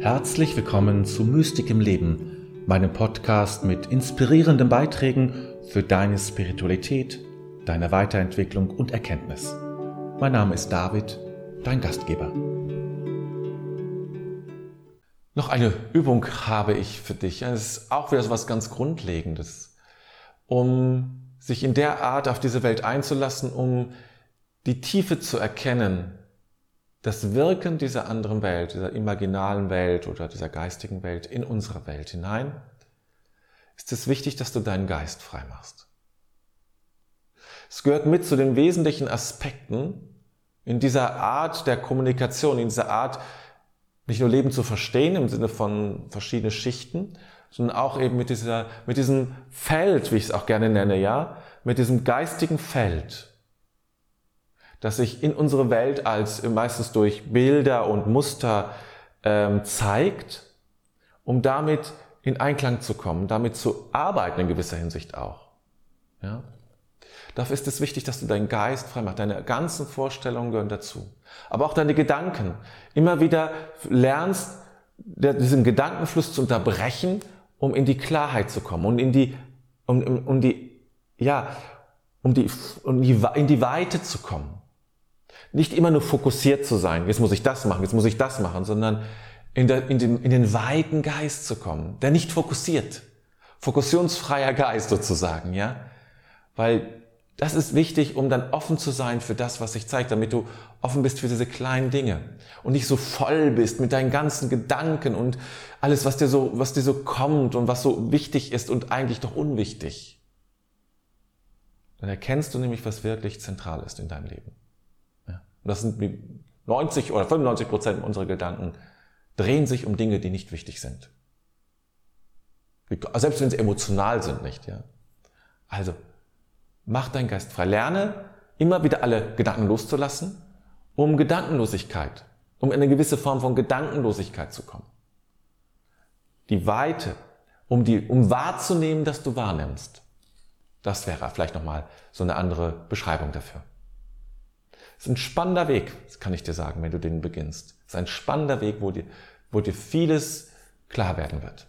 Herzlich willkommen zu Mystik im Leben, meinem Podcast mit inspirierenden Beiträgen für deine Spiritualität, deine Weiterentwicklung und Erkenntnis. Mein Name ist David, dein Gastgeber. Noch eine Übung habe ich für dich. Es ist auch wieder so etwas ganz Grundlegendes, um sich in der Art auf diese Welt einzulassen, um die Tiefe zu erkennen, das Wirken dieser anderen Welt, dieser imaginalen Welt oder dieser geistigen Welt in unsere Welt hinein, ist es wichtig, dass du deinen Geist frei machst. Es gehört mit zu den wesentlichen Aspekten in dieser Art der Kommunikation, in dieser Art, nicht nur Leben zu verstehen im Sinne von verschiedene Schichten, sondern auch eben mit dieser, mit diesem Feld, wie ich es auch gerne nenne, ja, mit diesem geistigen Feld, das sich in unsere Welt als meistens durch Bilder und Muster ähm, zeigt, um damit in Einklang zu kommen, damit zu arbeiten in gewisser Hinsicht auch. Ja? Dafür ist es wichtig, dass du deinen Geist frei machst. Deine ganzen Vorstellungen gehören dazu. Aber auch deine Gedanken. Immer wieder lernst, diesen Gedankenfluss zu unterbrechen, um in die Klarheit zu kommen und in die, um, um, um die, ja, um die, um die, in die Weite zu kommen. Nicht immer nur fokussiert zu sein, jetzt muss ich das machen, jetzt muss ich das machen, sondern in, der, in, den, in den weiten Geist zu kommen, der nicht fokussiert. Fokussionsfreier Geist sozusagen, ja? Weil das ist wichtig, um dann offen zu sein für das, was sich zeigt, damit du offen bist für diese kleinen Dinge und nicht so voll bist mit deinen ganzen Gedanken und alles, was dir so, was dir so kommt und was so wichtig ist und eigentlich doch unwichtig. Dann erkennst du nämlich, was wirklich zentral ist in deinem Leben. Das sind 90 oder 95 Prozent unserer Gedanken drehen sich um Dinge, die nicht wichtig sind. Selbst wenn sie emotional sind, nicht, ja. Also, mach deinen Geist frei. Lerne, immer wieder alle Gedanken loszulassen, um Gedankenlosigkeit, um in eine gewisse Form von Gedankenlosigkeit zu kommen. Die Weite, um die, um wahrzunehmen, dass du wahrnimmst. Das wäre vielleicht nochmal so eine andere Beschreibung dafür. Ist ein spannender Weg, das kann ich dir sagen, wenn du den beginnst. Es ist ein spannender Weg, wo dir, wo dir vieles klar werden wird.